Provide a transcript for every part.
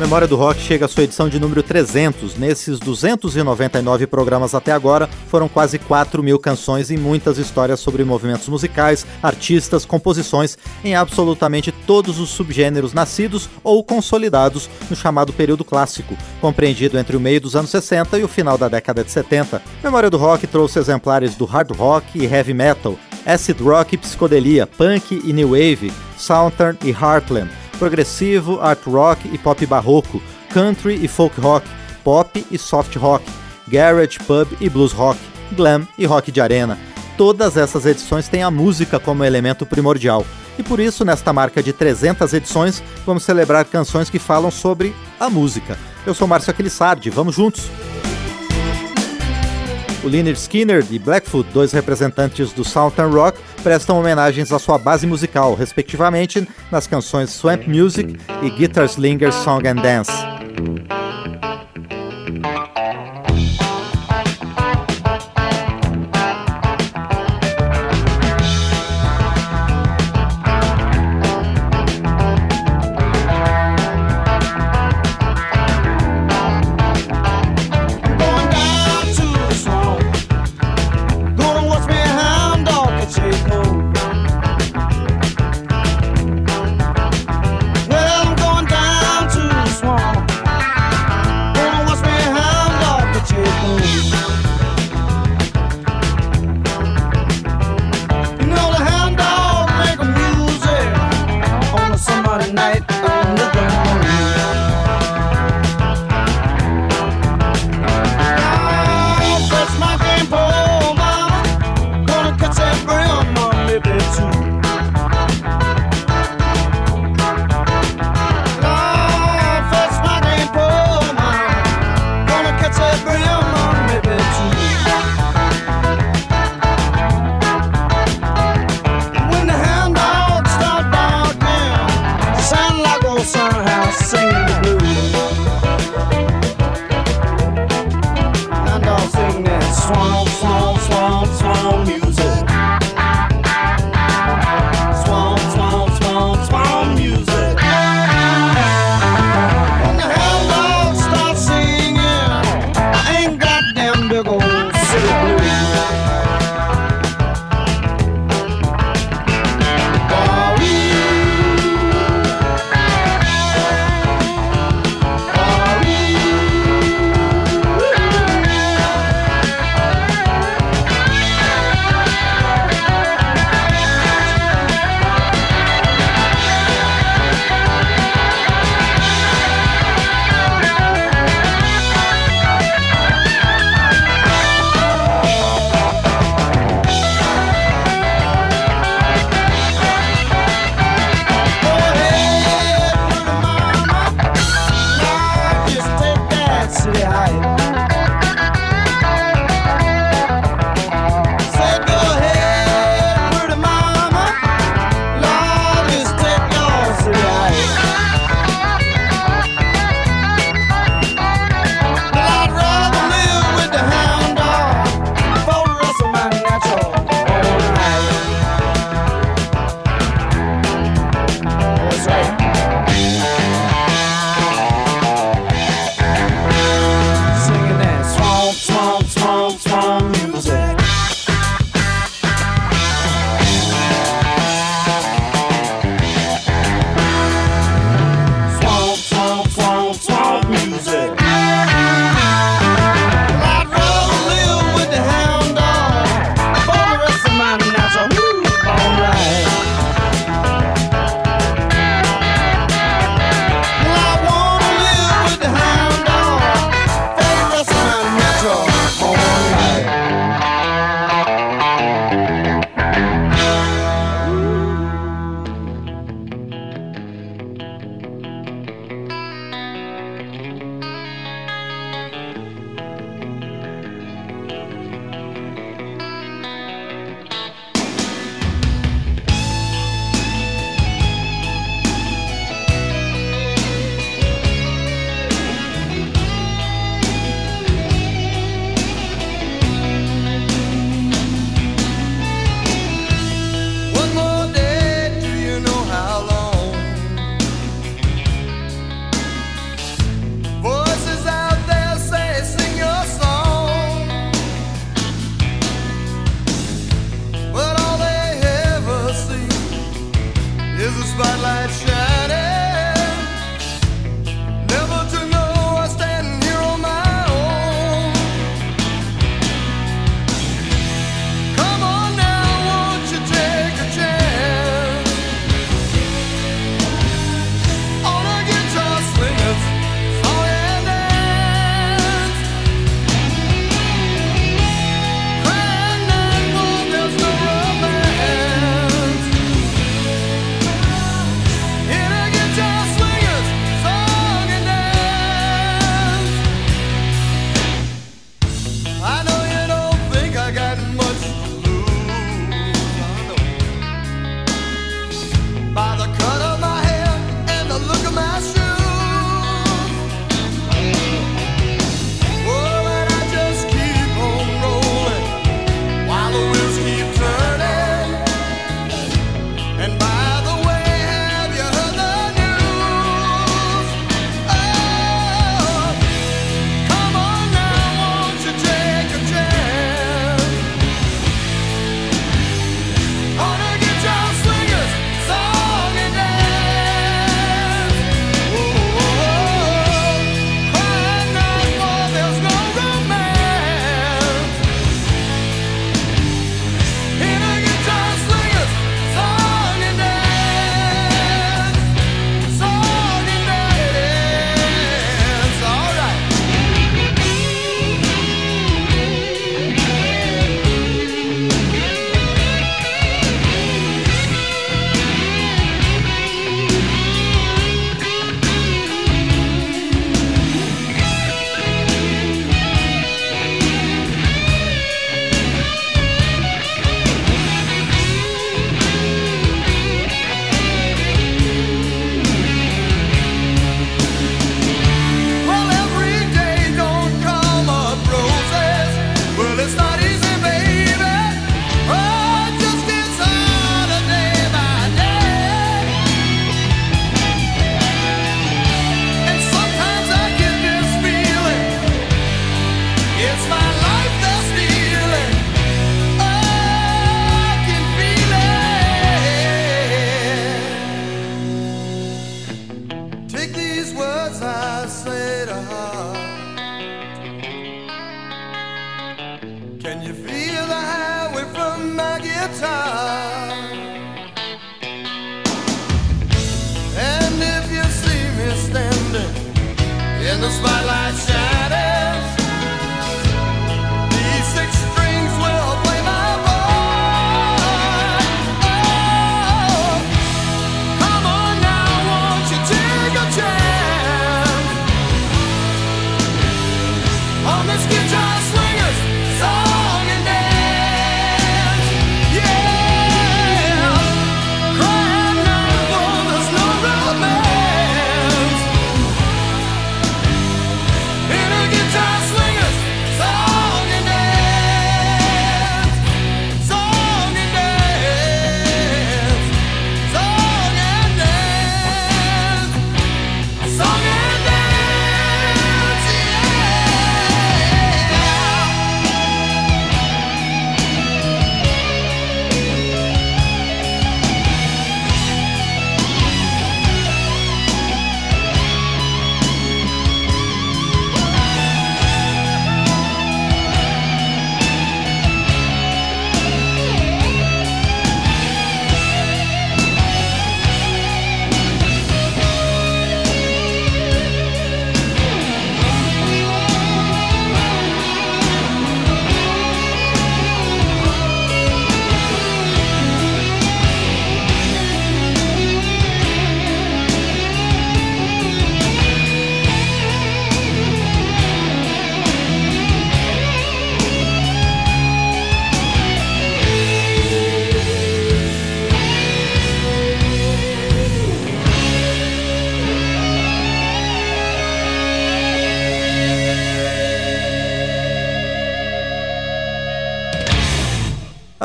Memória do Rock chega à sua edição de número 300. Nesses 299 programas até agora, foram quase 4 mil canções e muitas histórias sobre movimentos musicais, artistas, composições, em absolutamente todos os subgêneros nascidos ou consolidados no chamado período clássico, compreendido entre o meio dos anos 60 e o final da década de 70. Memória do Rock trouxe exemplares do hard rock e heavy metal, acid rock e psicodelia, punk e new wave, southern e heartland progressivo, art rock e pop barroco, country e folk rock, pop e soft rock, garage, pub e blues rock, glam e rock de arena. Todas essas edições têm a música como elemento primordial. E por isso, nesta marca de 300 edições, vamos celebrar canções que falam sobre a música. Eu sou Márcio Aquilissardi, vamos juntos! O Lynyrd Skinner e Blackfoot, dois representantes do Southern Rock, prestam homenagens à sua base musical, respectivamente nas canções Swamp Music e Guitar Slinger Song and Dance. spotlight shine.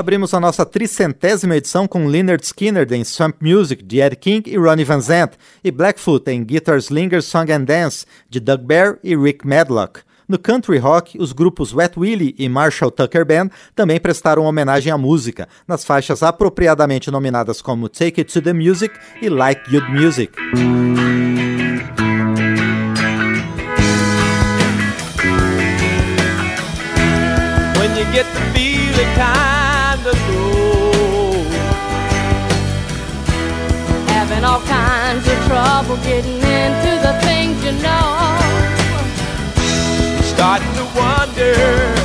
Abrimos a nossa tricentésima edição com Leonard Skinner em Swamp Music, de Ed King e Ronnie Van Zant, e Blackfoot em Guitar Slinger Song and Dance, de Doug Bear e Rick Medlock. No country rock, os grupos Wet Willie e Marshall Tucker Band também prestaram homenagem à música, nas faixas apropriadamente nominadas como Take It to the Music e Like Good Music. When you get the feeling trouble getting into the things you know, starting to wonder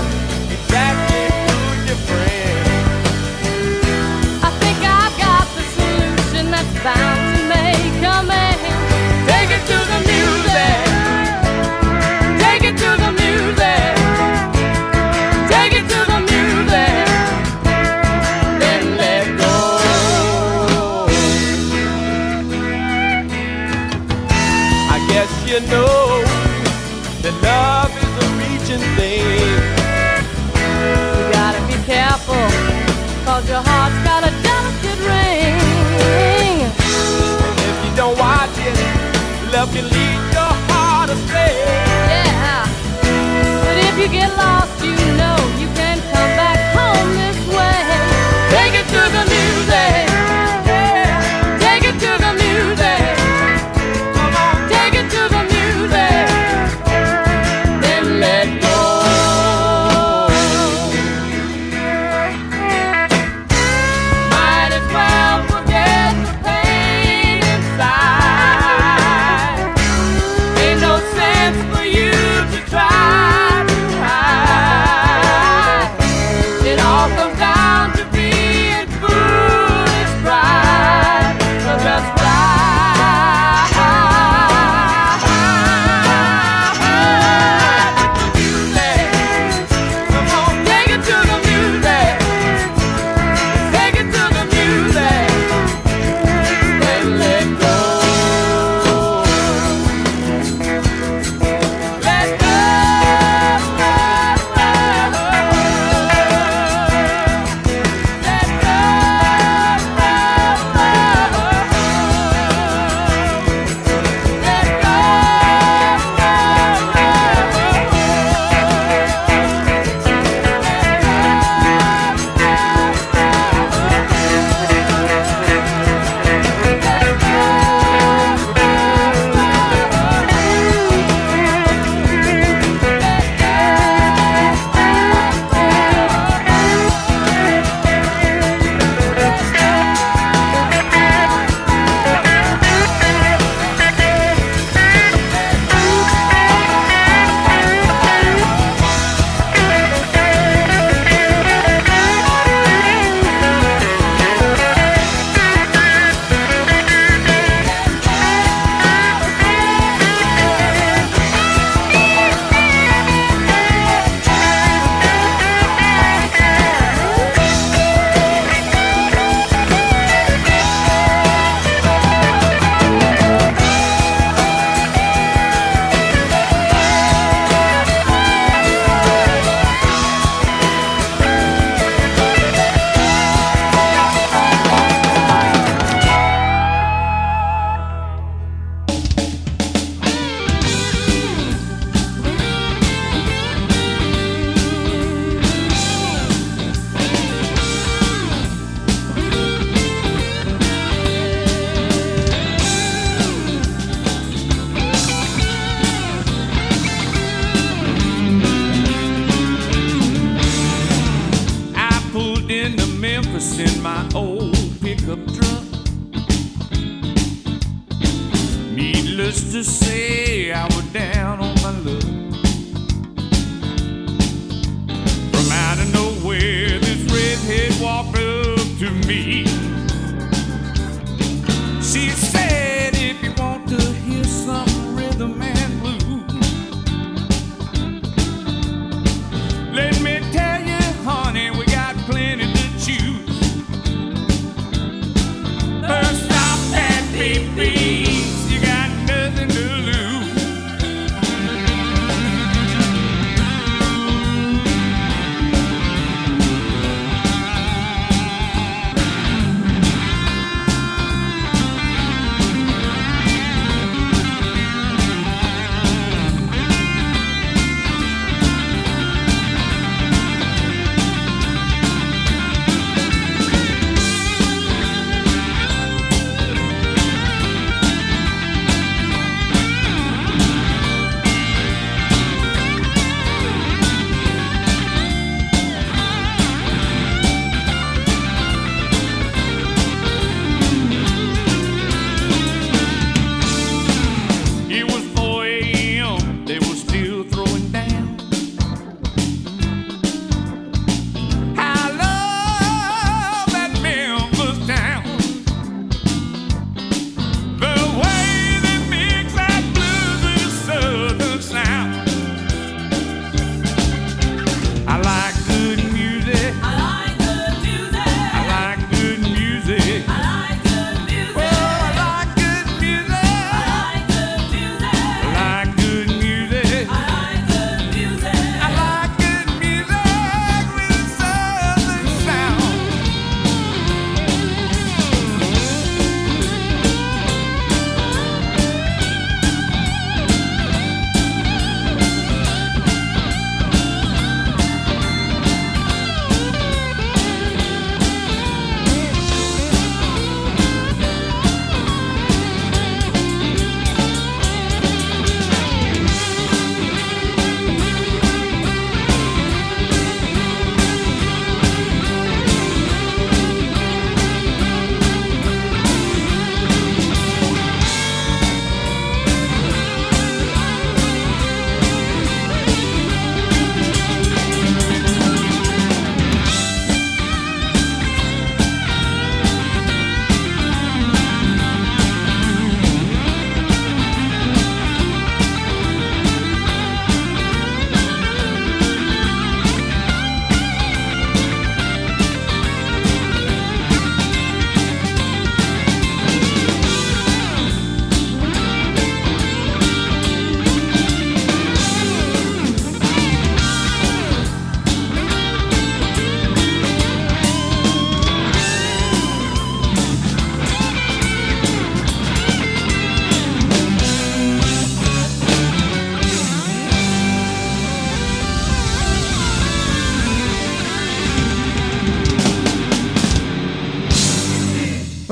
me.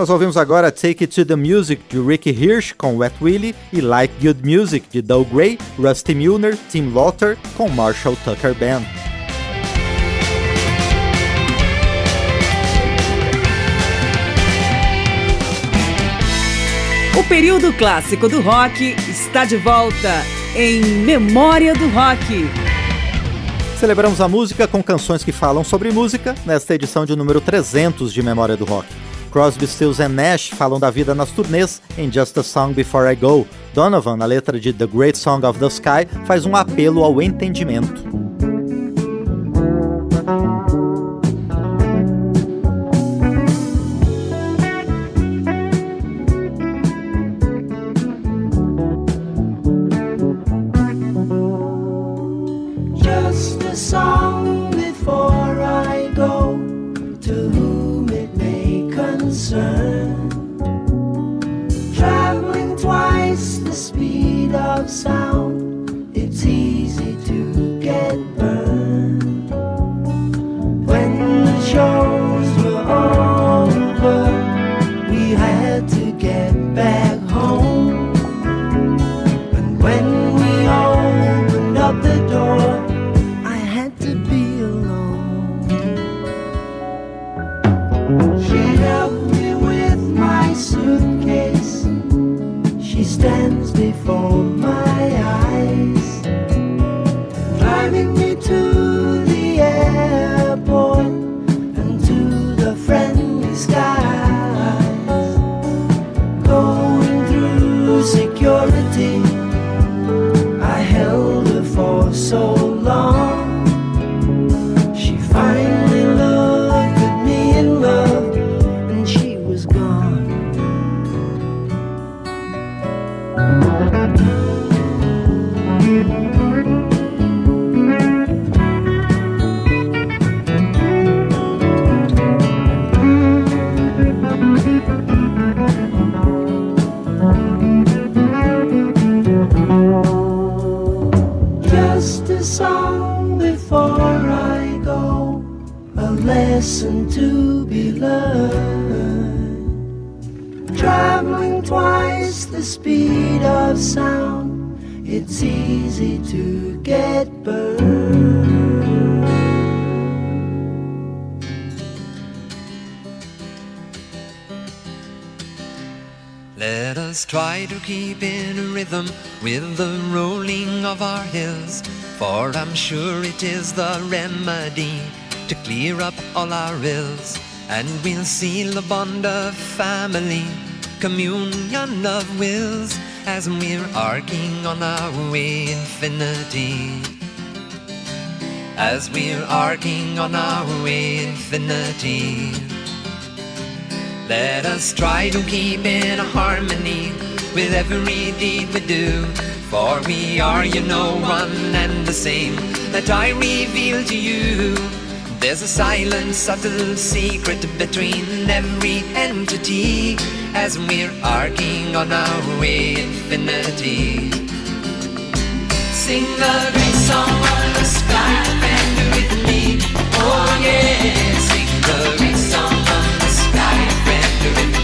Nós ouvimos agora Take It to the Music de Ricky Hirsch com Wet Willie e Like Good Music de Doug Gray, Rusty Milner, Tim Lauter com Marshall Tucker Band. O período clássico do rock está de volta em Memória do Rock. Celebramos a música com canções que falam sobre música nesta edição de número 300 de Memória do Rock. Crosby, Stills and Nash falam da vida nas turnês em Just a Song Before I Go. Donovan, na letra de The Great Song of the Sky, faz um apelo ao entendimento. Keep in rhythm with the rolling of our hills. For I'm sure it is the remedy to clear up all our ills. And we'll seal the bond of family, communion of wills, as we're arcing on our way infinity. As we're arcing on our way infinity. Let us try to keep in harmony with every deed we do. For we are, you know, one and the same that I reveal to you. There's a silent, subtle secret between every entity as we're arcing on our way infinity. Sing the great song on the sky and with me. Oh yeah, sing the great song on the sky and with me.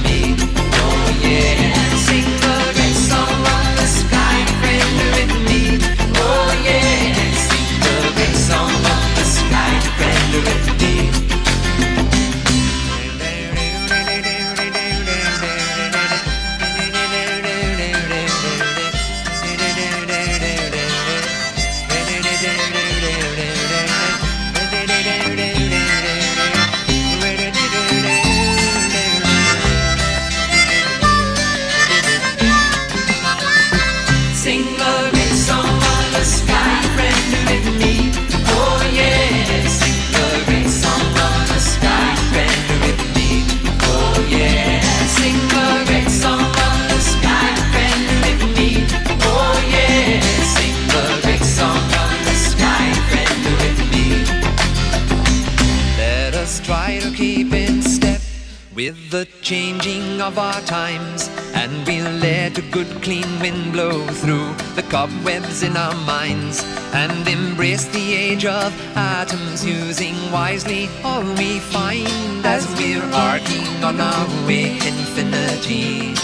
Of our times, and we'll let a good clean wind blow through the cobwebs in our minds, and embrace the age of atoms, using wisely all we find as we're embarking on our way to infinity.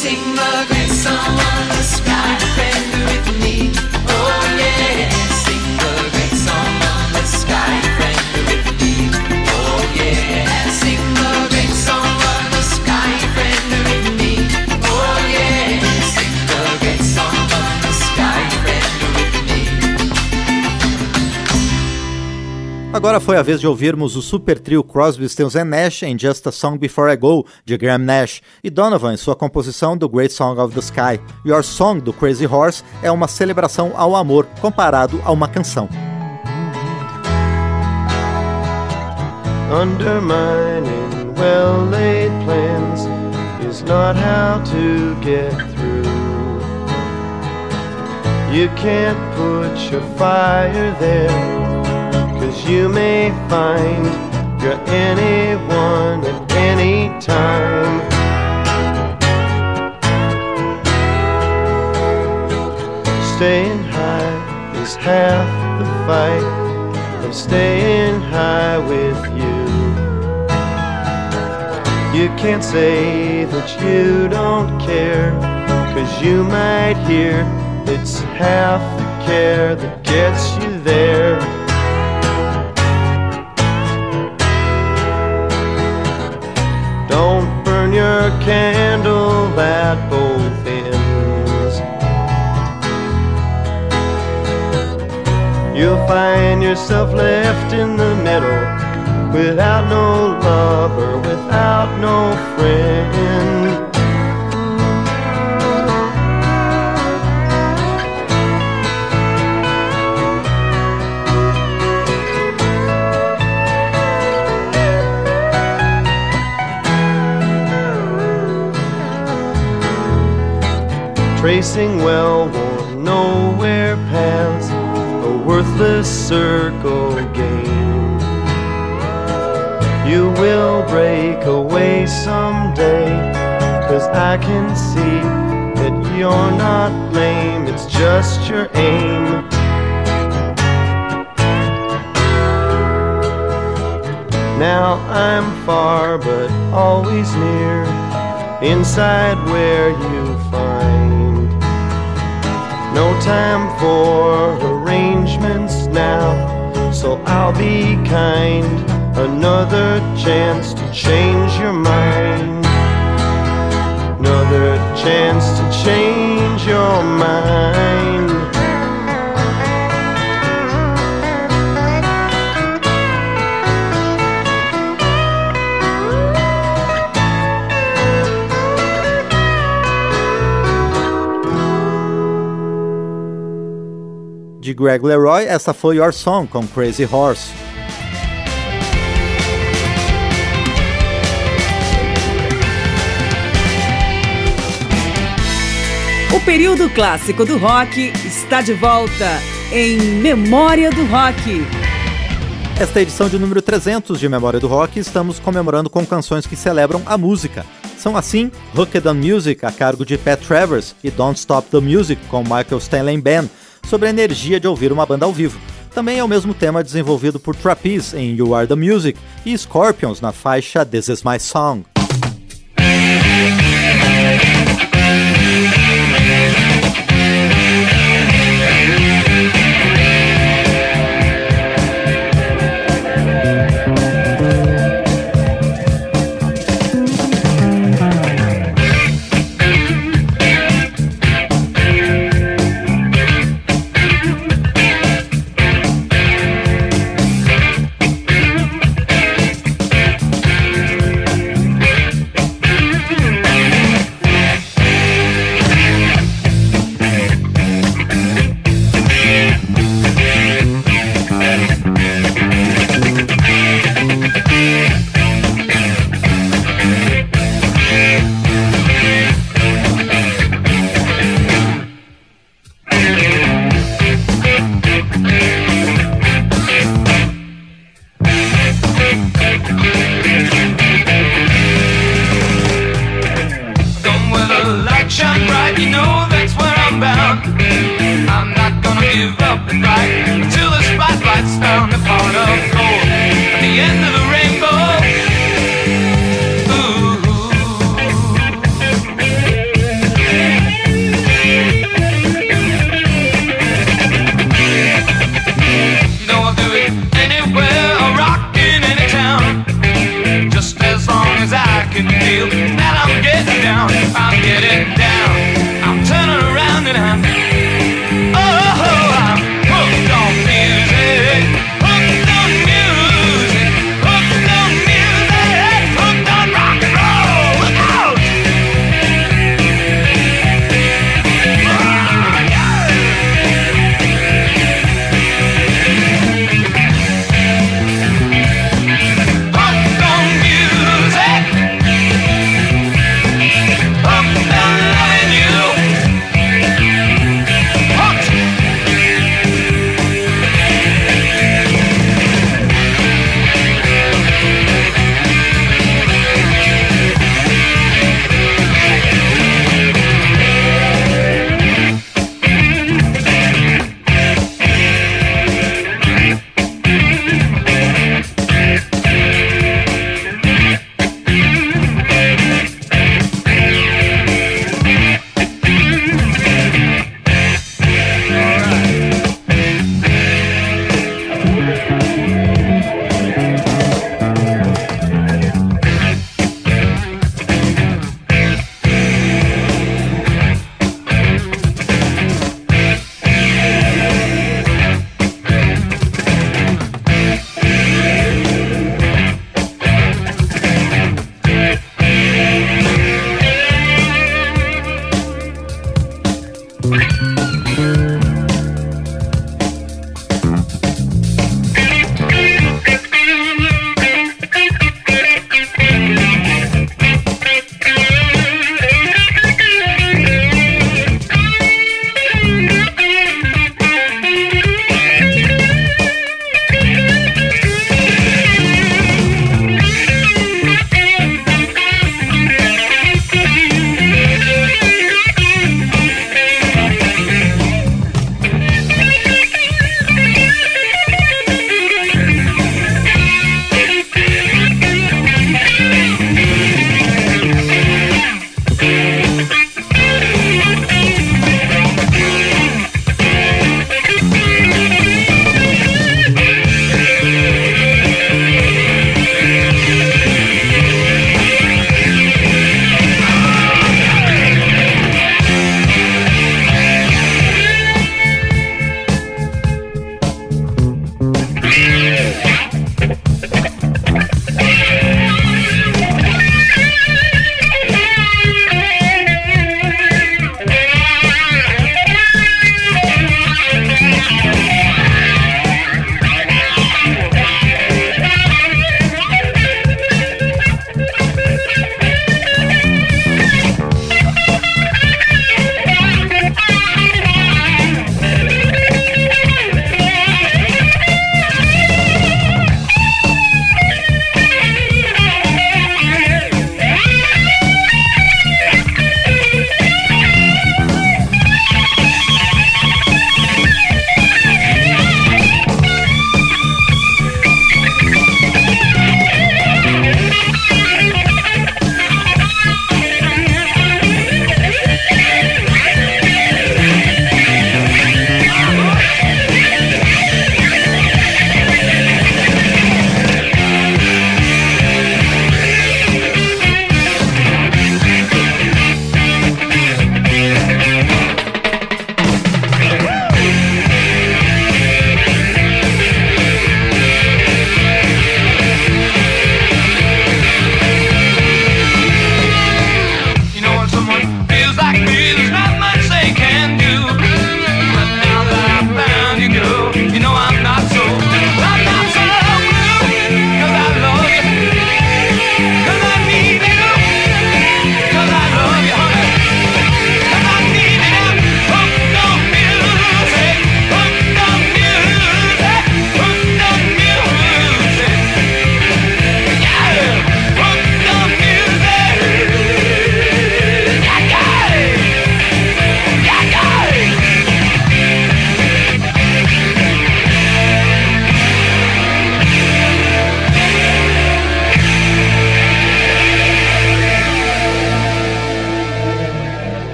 Sing the great song on the sky, friend with me. Oh yeah. Agora foi a vez de ouvirmos o super trio Crosby, Stills Nash em Just a Song Before I Go, de Graham Nash, e Donovan em sua composição do Great Song of the Sky. Your Song, do Crazy Horse, é uma celebração ao amor, comparado a uma canção. Undermining well-laid plans is not how to get through. You can't put your fire there you may find you're anyone at any time. Staying high is half the fight of staying high with you. You can't say that you don't care, cause you might hear it's half the care that gets you there. Your candle at both ends. You'll find yourself left in the middle without no lover, without no friend. Tracing well-worn nowhere paths, a worthless circle game. You will break away someday, cause I can see that you're not lame, it's just your aim. Now I'm far but always near, inside where you no time for arrangements now, so I'll be kind. Another chance to change your mind. Greg Leroy, essa foi Your Song com Crazy Horse. O período clássico do rock está de volta em Memória do Rock. Esta é edição de número 300 de Memória do Rock estamos comemorando com canções que celebram a música. São assim Hooked on Music, a cargo de Pat Travers, e Don't Stop the Music, com Michael Stanley Band, sobre a energia de ouvir uma banda ao vivo. Também é o mesmo tema desenvolvido por Trapeze em You Are the Music e Scorpions na faixa This Is My Song.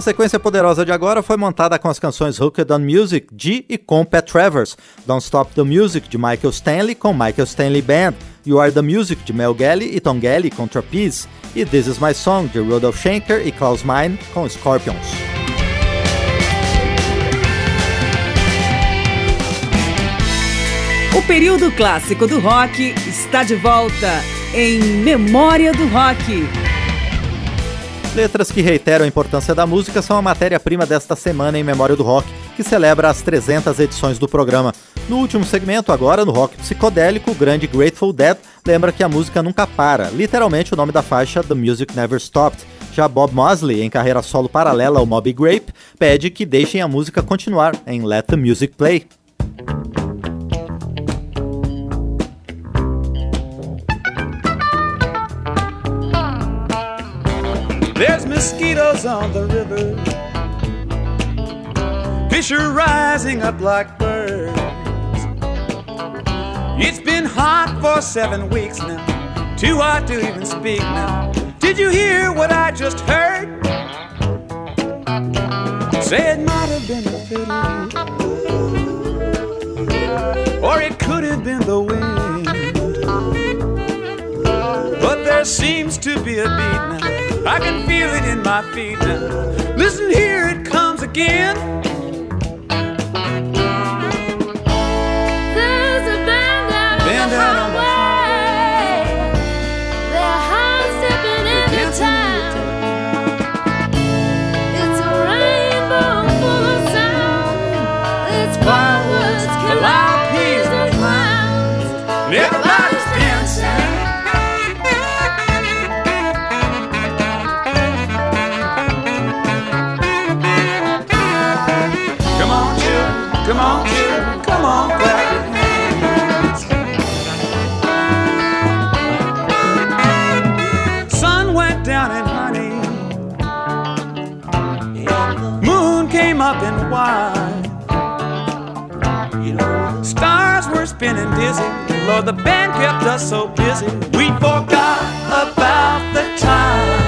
A sequência poderosa de agora foi montada com as canções Hooked on Music de e com Pat Travers, Don't Stop the Music de Michael Stanley com Michael Stanley Band, You Are the Music de Mel Galley e Tom Galley com Trapeze, e This Is My Song de Rudolf Schenker e Klaus Meine com Scorpions. O período clássico do rock está de volta em Memória do Rock. Letras que reiteram a importância da música são a matéria-prima desta semana em Memória do Rock, que celebra as 300 edições do programa. No último segmento, agora no rock psicodélico, o grande Grateful Dead lembra que a música nunca para, literalmente o nome da faixa The Music Never Stopped. Já Bob Mosley, em carreira solo paralela ao Moby Grape, pede que deixem a música continuar em Let the Music Play. There's mosquitoes on the river, fish are rising up like birds. It's been hot for seven weeks now, too hot to even speak now. Did you hear what I just heard? Say it might have been the fiddle, or it could have been the wind. But there seems to be a beat now. I can feel it in my feet now. Listen here, it comes again. Lord, the band kept us so busy. We forgot about the time.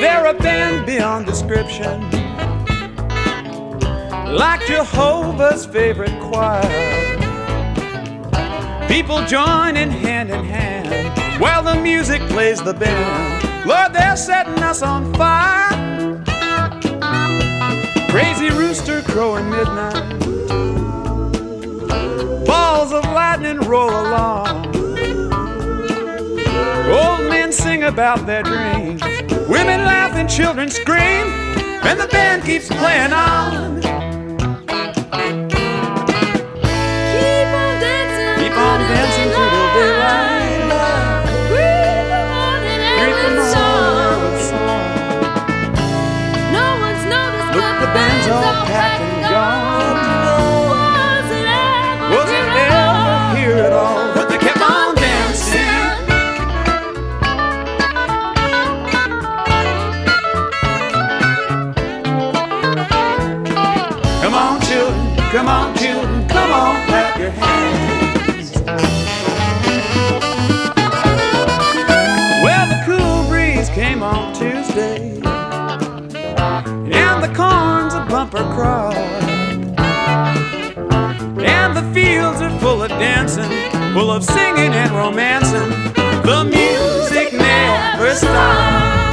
They're a band beyond description. Like Jehovah's favorite choir. People joining hand in hand while the music plays the band. Lord, they're setting us on fire. Crazy rooster crowing midnight. Balls of lightning roll along. Old men sing about their dreams. Women laugh and children scream. And the band keeps playing on. Keep on dancing. Keep on dancing Well, the cool breeze came on Tuesday, and the corn's a bumper crop. And the fields are full of dancing, full of singing and romancing. The music never stops.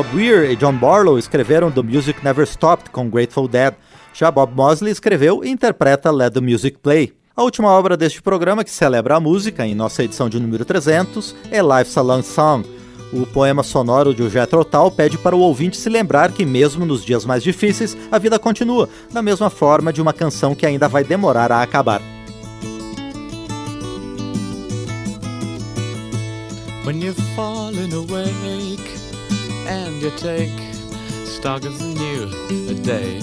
Bob Weir e John Barlow escreveram The Music Never Stopped com Grateful Dead. Já Bob Mosley escreveu e interpreta Let the Music Play. A última obra deste programa que celebra a música, em nossa edição de número 300, é Life's a Long Song. O poema sonoro de Jethro Tull pede para o ouvinte se lembrar que mesmo nos dias mais difíceis, a vida continua, da mesma forma de uma canção que ainda vai demorar a acabar. When you've fallen awake and you take stock of the new day,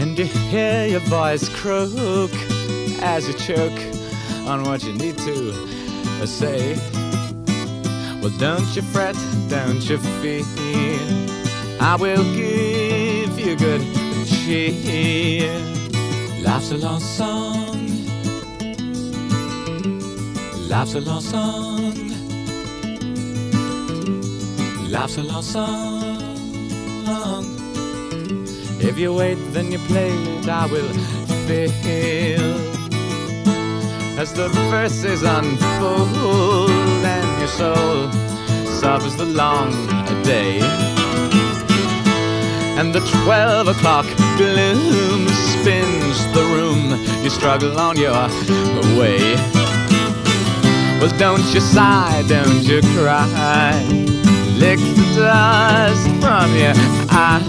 and you hear your voice croak as you choke on what you need to say. Well, don't you fret, don't you fear. I will give you good cheer. Life's a long song. Life's a long song. Life's a long song. If you wait, then you play it, I will feel. As the verses unfold and your soul suffers the long day. And the twelve o'clock gloom spins the room. You struggle on your way. Well, don't you sigh, don't you cry. Dust from your eye.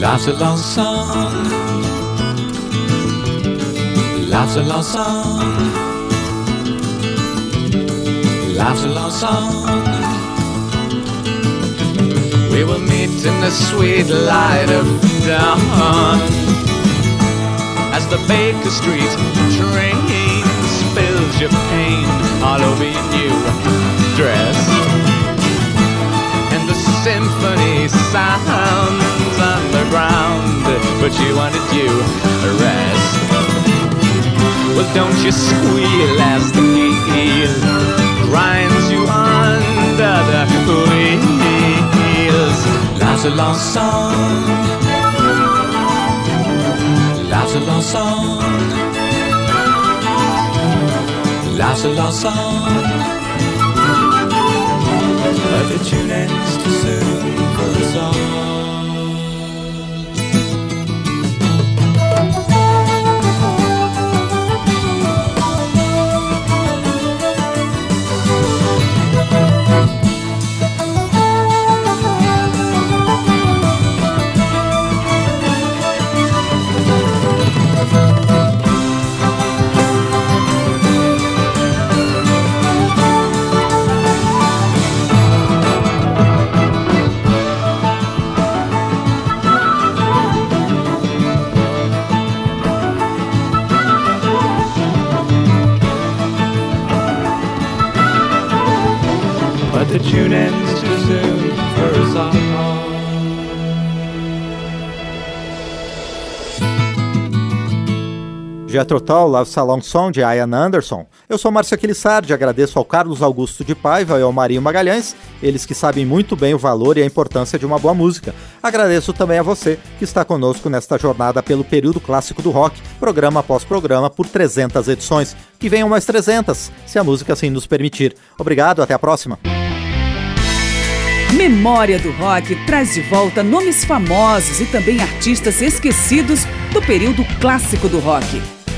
Life's a long song. Life's a long song. Life's a long song. We will meet in the sweet light of dawn as the Baker Street train spills your pain all over your new dress. The symphony sounds underground, but you wanted you a rest. Well, don't you squeal as the heel grinds you under the wheels. Life's a long song. Life's a long song. Life's a long song. But the tune ends too soon for us all. Jethro Tull, Love Salon Song, de Ian Anderson. Eu sou Márcio Aquilissardi, agradeço ao Carlos Augusto de Paiva e ao Marinho Magalhães, eles que sabem muito bem o valor e a importância de uma boa música. Agradeço também a você que está conosco nesta jornada pelo período clássico do rock, programa após programa, por 300 edições. Que venham mais 300, se a música assim nos permitir. Obrigado, até a próxima. Memória do Rock traz de volta nomes famosos e também artistas esquecidos do período clássico do rock.